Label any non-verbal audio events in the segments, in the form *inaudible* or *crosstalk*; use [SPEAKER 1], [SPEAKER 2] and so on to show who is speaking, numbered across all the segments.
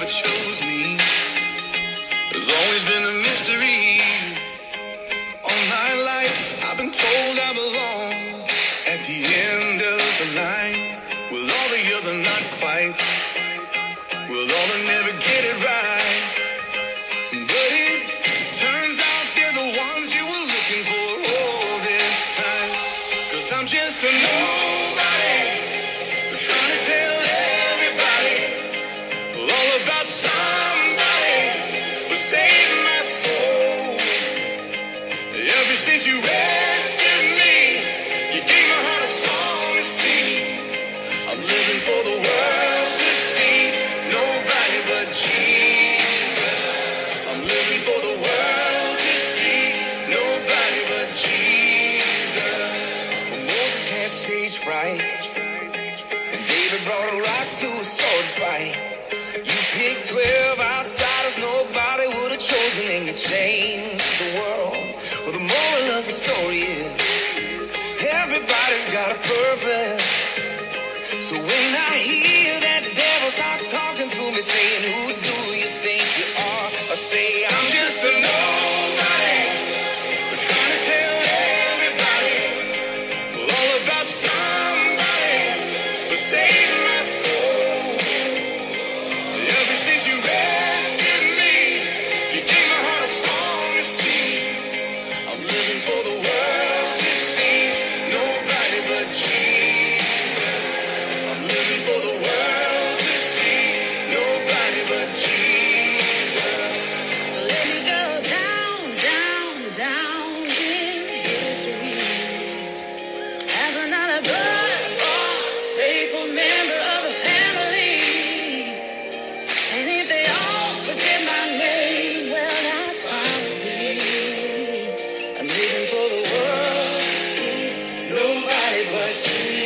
[SPEAKER 1] never chose me has always been a mystery. All my life, I've been told I belong at the end of the line with all the other not quite, with all the never get it right. Stage fright. And David brought a rock to a sword fight. You picked 12 outsiders nobody would have chosen, and you changed the world. Well, the moral of the story is everybody's got a purpose. So when I hear Yes.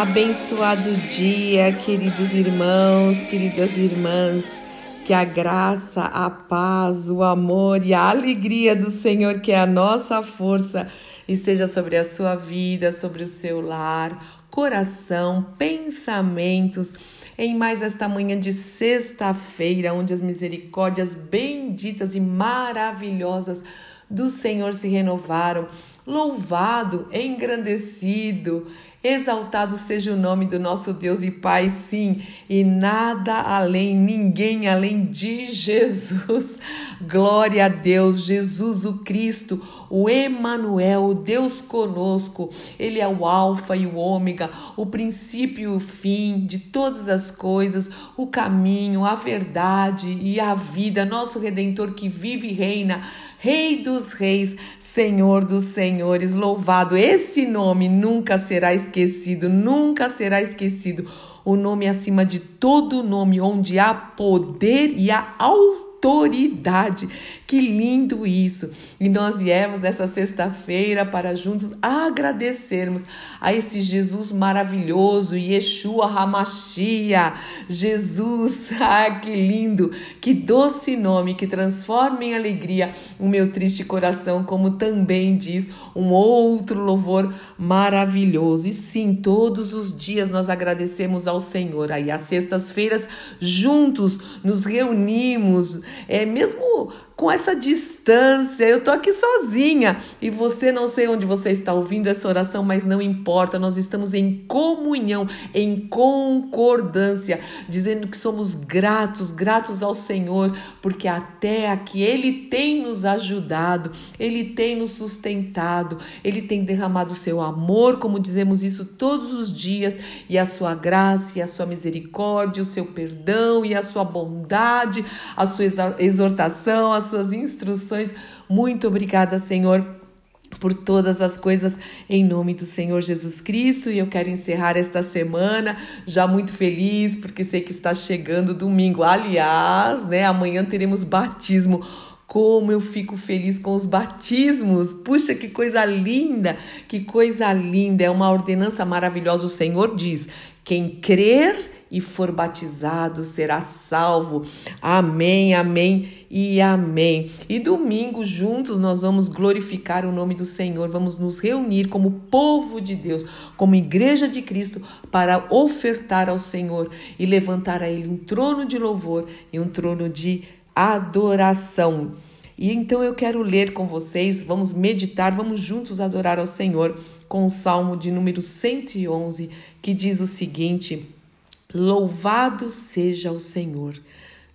[SPEAKER 2] Abençoado dia, queridos irmãos, queridas irmãs. Que a graça, a paz, o amor e a alegria do Senhor, que é a nossa força, esteja sobre a sua vida, sobre o seu lar, coração, pensamentos. Em mais esta manhã de sexta-feira, onde as misericórdias benditas e maravilhosas do Senhor se renovaram. Louvado, engrandecido, Exaltado seja o nome do nosso Deus e Pai, sim, e nada além, ninguém além de Jesus. Glória a Deus, Jesus o Cristo, o Emanuel, Deus conosco. Ele é o alfa e o ômega, o princípio e o fim de todas as coisas, o caminho, a verdade e a vida, nosso redentor que vive e reina. Rei dos reis, Senhor dos senhores, louvado. Esse nome nunca será esquecido, nunca será esquecido. O nome acima de todo nome, onde há poder e há autoridade. Que lindo isso! E nós viemos nessa sexta-feira para juntos agradecermos a esse Jesus maravilhoso, Yeshua Hamashia. Jesus, *laughs* ah, que lindo! Que doce nome que transforma em alegria o meu triste coração, como também diz um outro louvor maravilhoso. E sim, todos os dias nós agradecemos ao Senhor. Aí, às sextas-feiras, juntos nos reunimos, é mesmo com essa distância. Eu tô aqui sozinha e você não sei onde você está ouvindo essa oração, mas não importa. Nós estamos em comunhão, em concordância, dizendo que somos gratos, gratos ao Senhor, porque até aqui ele tem nos ajudado, ele tem nos sustentado, ele tem derramado o seu amor, como dizemos isso todos os dias, e a sua graça e a sua misericórdia, o seu perdão e a sua bondade, a sua exortação, a suas instruções. Muito obrigada, Senhor por todas as coisas em nome do Senhor Jesus Cristo. E eu quero encerrar esta semana já muito feliz, porque sei que está chegando domingo. Aliás, né, amanhã teremos batismo. Como eu fico feliz com os batismos! Puxa, que coisa linda! Que coisa linda! É uma ordenança maravilhosa. O Senhor diz: quem crer e for batizado será salvo. Amém, amém e amém. E domingo, juntos, nós vamos glorificar o nome do Senhor, vamos nos reunir como povo de Deus, como igreja de Cristo, para ofertar ao Senhor e levantar a Ele um trono de louvor e um trono de adoração. E então eu quero ler com vocês, vamos meditar, vamos juntos adorar ao Senhor com o Salmo de número 111, que diz o seguinte: Louvado seja o Senhor.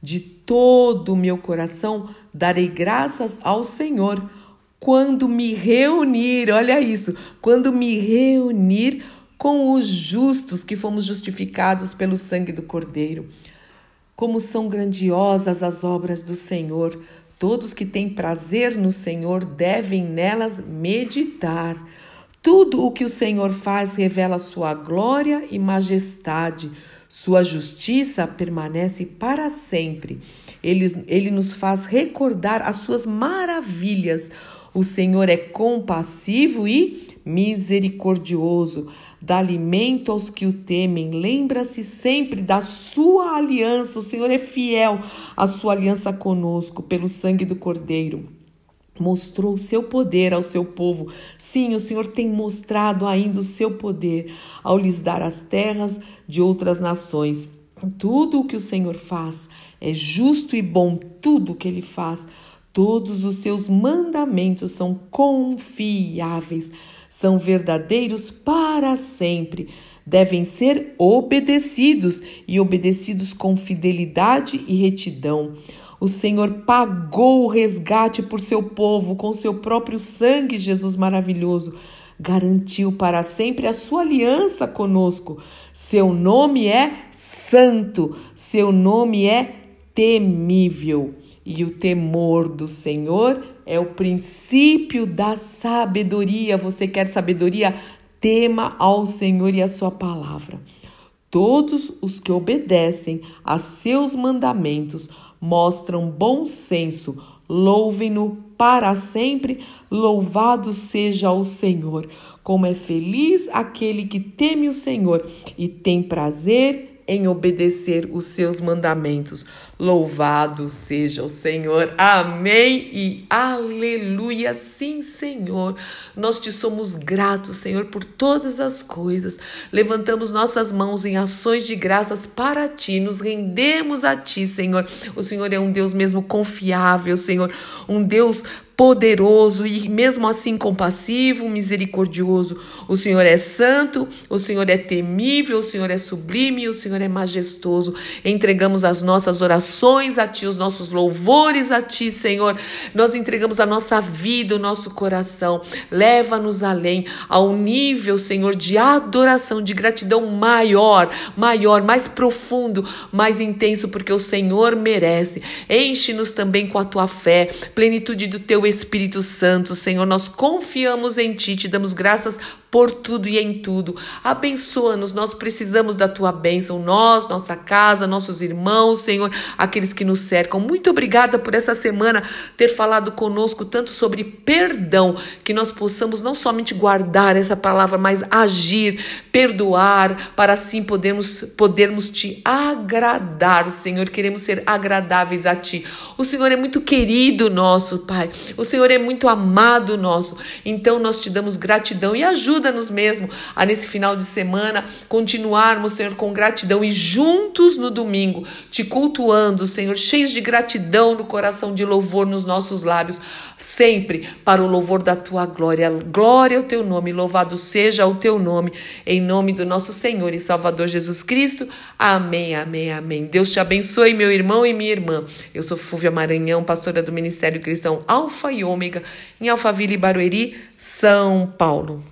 [SPEAKER 2] De todo o meu coração darei graças ao Senhor quando me reunir, olha isso, quando me reunir com os justos que fomos justificados pelo sangue do Cordeiro. Como são grandiosas as obras do Senhor! Todos que têm prazer no Senhor devem nelas meditar. Tudo o que o Senhor faz revela sua glória e majestade. Sua justiça permanece para sempre. Ele, ele nos faz recordar as suas maravilhas. O Senhor é compassivo e misericordioso, dá alimento aos que o temem. Lembra-se sempre da sua aliança. O Senhor é fiel à sua aliança conosco pelo sangue do Cordeiro mostrou o seu poder ao seu povo. Sim, o Senhor tem mostrado ainda o seu poder ao lhes dar as terras de outras nações. Tudo o que o Senhor faz é justo e bom, tudo o que ele faz. Todos os seus mandamentos são confiáveis, são verdadeiros para sempre. Devem ser obedecidos e obedecidos com fidelidade e retidão. O Senhor pagou o resgate por seu povo com seu próprio sangue, Jesus maravilhoso. Garantiu para sempre a sua aliança conosco. Seu nome é santo, seu nome é temível. E o temor do Senhor é o princípio da sabedoria. Você quer sabedoria? Tema ao Senhor e a sua palavra. Todos os que obedecem a seus mandamentos mostram bom senso. Louvem-no para sempre, louvado seja o Senhor. Como é feliz aquele que teme o Senhor e tem prazer em obedecer os seus mandamentos. Louvado seja o Senhor. Amém e aleluia. Sim, Senhor. Nós te somos gratos, Senhor, por todas as coisas. Levantamos nossas mãos em ações de graças para ti. Nos rendemos a ti, Senhor. O Senhor é um Deus mesmo confiável, Senhor. Um Deus poderoso e mesmo assim compassivo, misericordioso. O Senhor é santo, o Senhor é temível, o Senhor é sublime, o Senhor é majestoso. Entregamos as nossas orações a Ti, os nossos louvores a Ti, Senhor. Nós entregamos a nossa vida, o nosso coração. Leva-nos além, ao nível, Senhor, de adoração, de gratidão maior, maior, mais profundo, mais intenso, porque o Senhor merece. Enche-nos também com a Tua fé, plenitude do Teu Espírito Santo, Senhor, nós confiamos em Ti, te damos graças por tudo e em tudo. Abençoa-nos, nós precisamos da tua bênção, nós, nossa casa, nossos irmãos, Senhor, aqueles que nos cercam. Muito obrigada por essa semana ter falado conosco tanto sobre perdão, que nós possamos não somente guardar essa palavra, mas agir, perdoar, para assim podermos, podermos te agradar, Senhor. Queremos ser agradáveis a ti. O Senhor é muito querido nosso, Pai. O Senhor é muito amado nosso. Então nós te damos gratidão e ajuda-nos mesmo a nesse final de semana continuarmos, Senhor, com gratidão e juntos no domingo, te cultuando, Senhor, cheios de gratidão no coração, de louvor nos nossos lábios, sempre para o louvor da tua glória. Glória ao teu nome, louvado seja o teu nome, em nome do nosso Senhor e Salvador Jesus Cristo. Amém, amém, amém. Deus te abençoe, meu irmão e minha irmã. Eu sou Fúvia Maranhão, pastora do Ministério Cristão Alfa e Ômega, em Alphaville, Barueri, São Paulo.